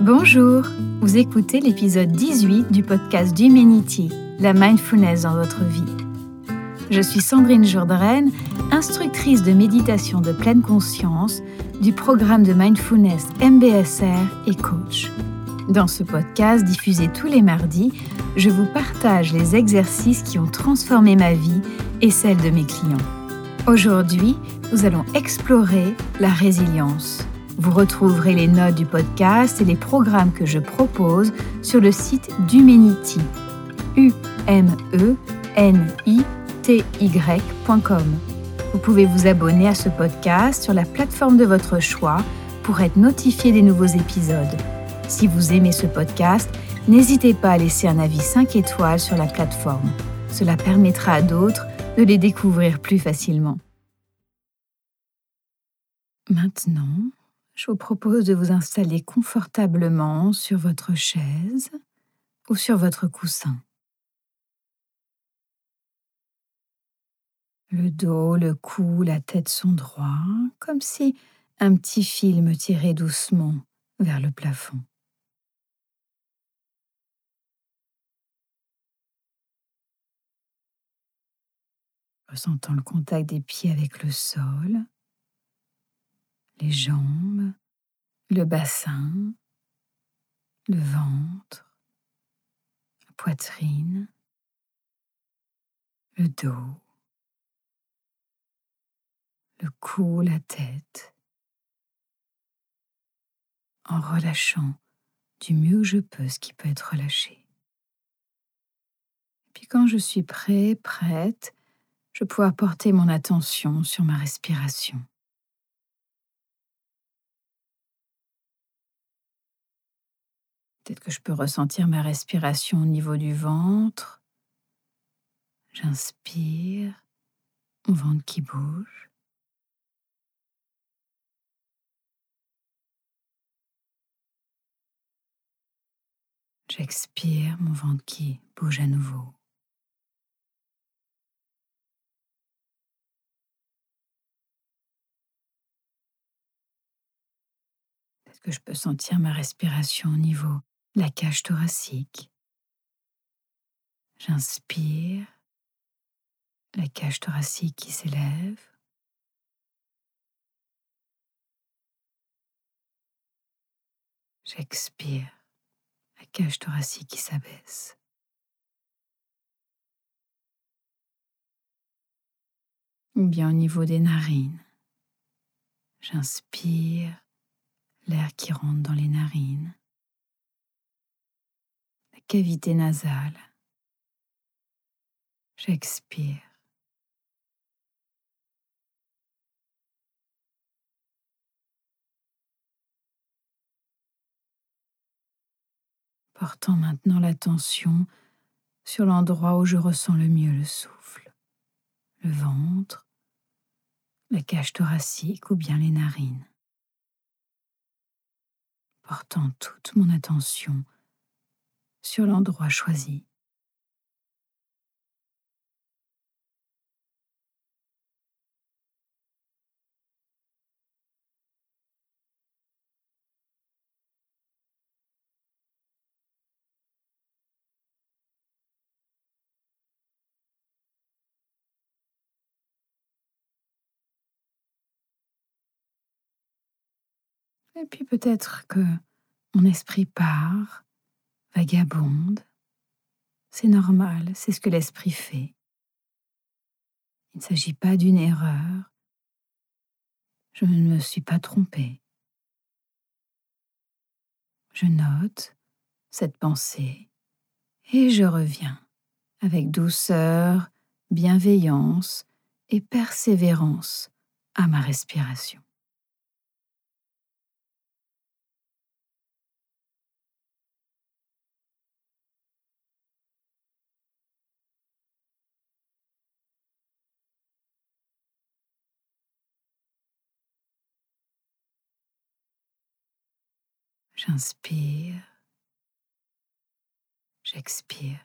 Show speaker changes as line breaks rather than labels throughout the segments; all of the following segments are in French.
Bonjour, vous écoutez l'épisode 18 du podcast d'Humanity, la mindfulness dans votre vie. Je suis Sandrine Jourdain, instructrice de méditation de pleine conscience du programme de mindfulness MBSR et coach. Dans ce podcast diffusé tous les mardis, je vous partage les exercices qui ont transformé ma vie et celle de mes clients. Aujourd'hui, nous allons explorer la résilience. Vous retrouverez les notes du podcast et les programmes que je propose sur le site d'Humanity. u m e n i t y.com. Vous pouvez vous abonner à ce podcast sur la plateforme de votre choix pour être notifié des nouveaux épisodes. Si vous aimez ce podcast, n'hésitez pas à laisser un avis 5 étoiles sur la plateforme. Cela permettra à d'autres de les découvrir plus facilement. Maintenant, je vous propose de vous installer confortablement sur votre chaise ou sur votre coussin. Le dos, le cou, la tête sont droits, comme si un petit fil me tirait doucement vers le plafond. Ressentant le contact des pieds avec le sol, les jambes, le bassin, le ventre, la poitrine, le dos, le cou, la tête, en relâchant du mieux que je peux ce qui peut être relâché. puis quand je suis prêt, prête, je peux apporter mon attention sur ma respiration. Peut-être que je peux ressentir ma respiration au niveau du ventre. J'inspire, mon ventre qui bouge. J'expire, mon ventre qui bouge à nouveau. Peut-être que je peux sentir ma respiration au niveau la cage thoracique. J'inspire, la cage thoracique qui s'élève. J'expire, la cage thoracique qui s'abaisse. Ou bien au niveau des narines. J'inspire l'air qui rentre dans les narines cavité nasale. J'expire. Portant maintenant l'attention sur l'endroit où je ressens le mieux le souffle, le ventre, la cage thoracique ou bien les narines. Portant toute mon attention sur l'endroit choisi. Et puis peut-être que mon esprit part vagabonde. C'est normal, c'est ce que l'esprit fait. Il ne s'agit pas d'une erreur. Je ne me suis pas trompée. Je note cette pensée et je reviens avec douceur, bienveillance et persévérance à ma respiration. J'inspire. J'expire.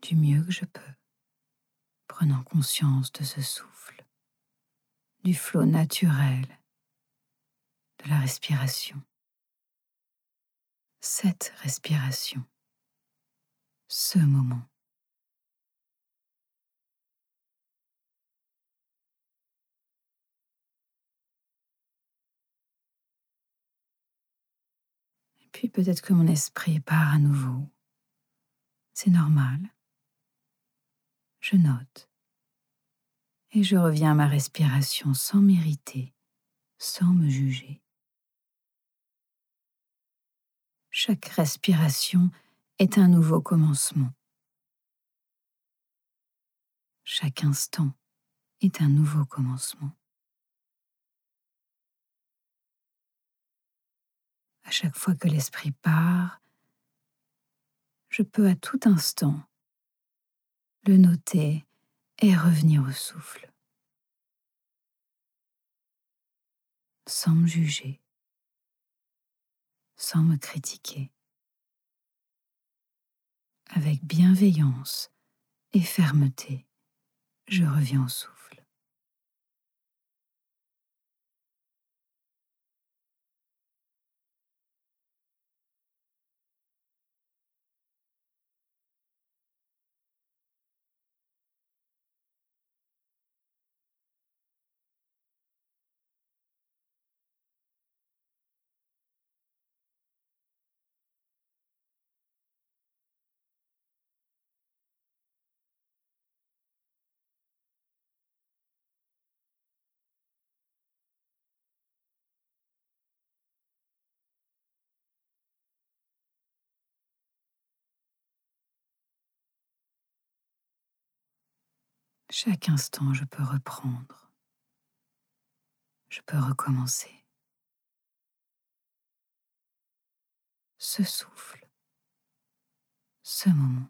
Du mieux que je peux, prenant conscience de ce souffle, du flot naturel de la respiration. Cette respiration, ce moment. Puis peut-être que mon esprit part à nouveau. C'est normal. Je note. Et je reviens à ma respiration sans m'irriter, sans me juger. Chaque respiration est un nouveau commencement. Chaque instant est un nouveau commencement. Chaque fois que l'esprit part, je peux à tout instant le noter et revenir au souffle, sans me juger, sans me critiquer, avec bienveillance et fermeté, je reviens au souffle. Chaque instant, je peux reprendre. Je peux recommencer. Ce souffle, ce moment.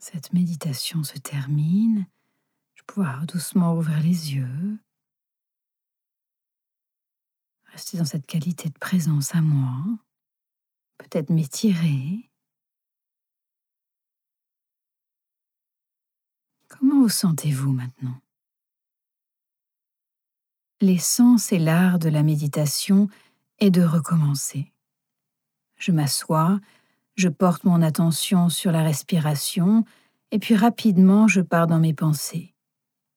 Cette méditation se termine. Je pouvoir doucement ouvrir les yeux. Rester dans cette qualité de présence à moi. Peut-être m'étirer. Comment vous sentez-vous maintenant? L'essence et l'art de la méditation est de recommencer. Je m'assois je porte mon attention sur la respiration et puis rapidement je pars dans mes pensées.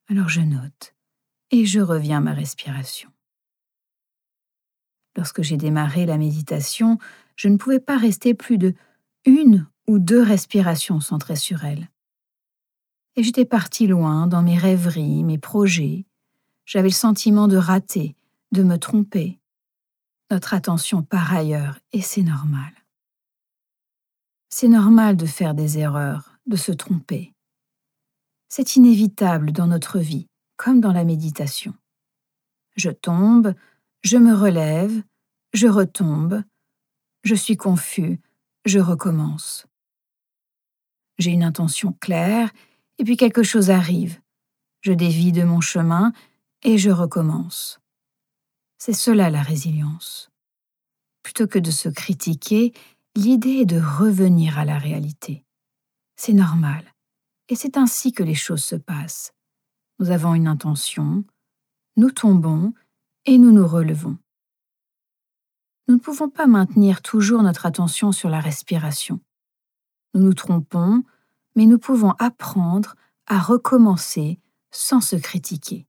Alors je note et je reviens à ma respiration. Lorsque j'ai démarré la méditation, je ne pouvais pas rester plus de une ou deux respirations centrées sur elle. Et j'étais partie loin dans mes rêveries, mes projets. J'avais le sentiment de rater, de me tromper. Notre attention part ailleurs et c'est normal. C'est normal de faire des erreurs, de se tromper. C'est inévitable dans notre vie, comme dans la méditation. Je tombe, je me relève, je retombe, je suis confus, je recommence. J'ai une intention claire, et puis quelque chose arrive. Je dévie de mon chemin et je recommence. C'est cela la résilience. Plutôt que de se critiquer L'idée est de revenir à la réalité. C'est normal, et c'est ainsi que les choses se passent. Nous avons une intention, nous tombons et nous nous relevons. Nous ne pouvons pas maintenir toujours notre attention sur la respiration. Nous nous trompons, mais nous pouvons apprendre à recommencer sans se critiquer.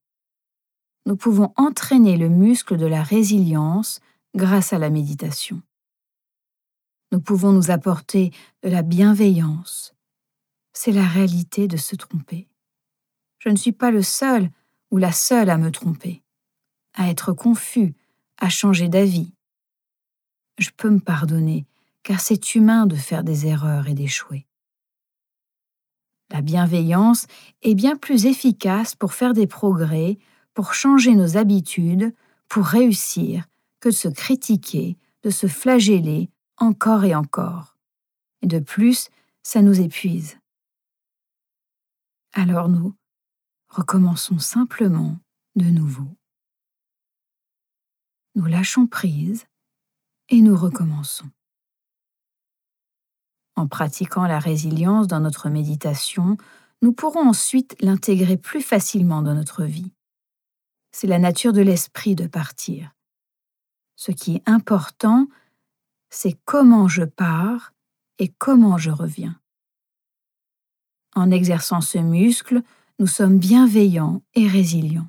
Nous pouvons entraîner le muscle de la résilience grâce à la méditation nous pouvons nous apporter de la bienveillance. C'est la réalité de se tromper. Je ne suis pas le seul ou la seule à me tromper, à être confus, à changer d'avis. Je peux me pardonner, car c'est humain de faire des erreurs et d'échouer. La bienveillance est bien plus efficace pour faire des progrès, pour changer nos habitudes, pour réussir, que de se critiquer, de se flageller encore et encore. Et de plus, ça nous épuise. Alors nous recommençons simplement de nouveau. Nous lâchons prise et nous recommençons. En pratiquant la résilience dans notre méditation, nous pourrons ensuite l'intégrer plus facilement dans notre vie. C'est la nature de l'esprit de partir. Ce qui est important, c'est comment je pars et comment je reviens. En exerçant ce muscle, nous sommes bienveillants et résilients.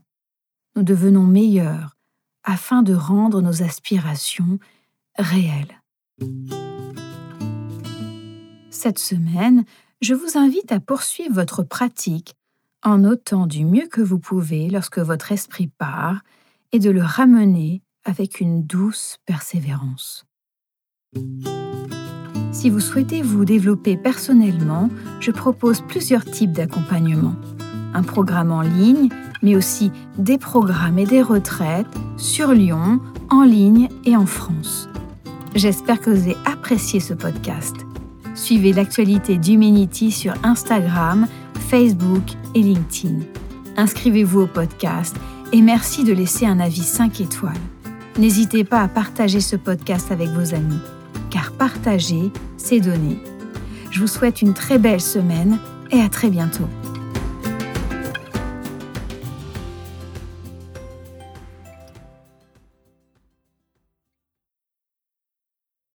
Nous devenons meilleurs afin de rendre nos aspirations réelles. Cette semaine, je vous invite à poursuivre votre pratique en notant du mieux que vous pouvez lorsque votre esprit part et de le ramener avec une douce persévérance. Si vous souhaitez vous développer personnellement, je propose plusieurs types d'accompagnement. Un programme en ligne, mais aussi des programmes et des retraites sur Lyon, en ligne et en France. J'espère que vous avez apprécié ce podcast. Suivez l'actualité d'Humanity sur Instagram, Facebook et LinkedIn. Inscrivez-vous au podcast et merci de laisser un avis 5 étoiles. N'hésitez pas à partager ce podcast avec vos amis, partager, c'est donner. Je vous souhaite une très belle semaine et à très bientôt.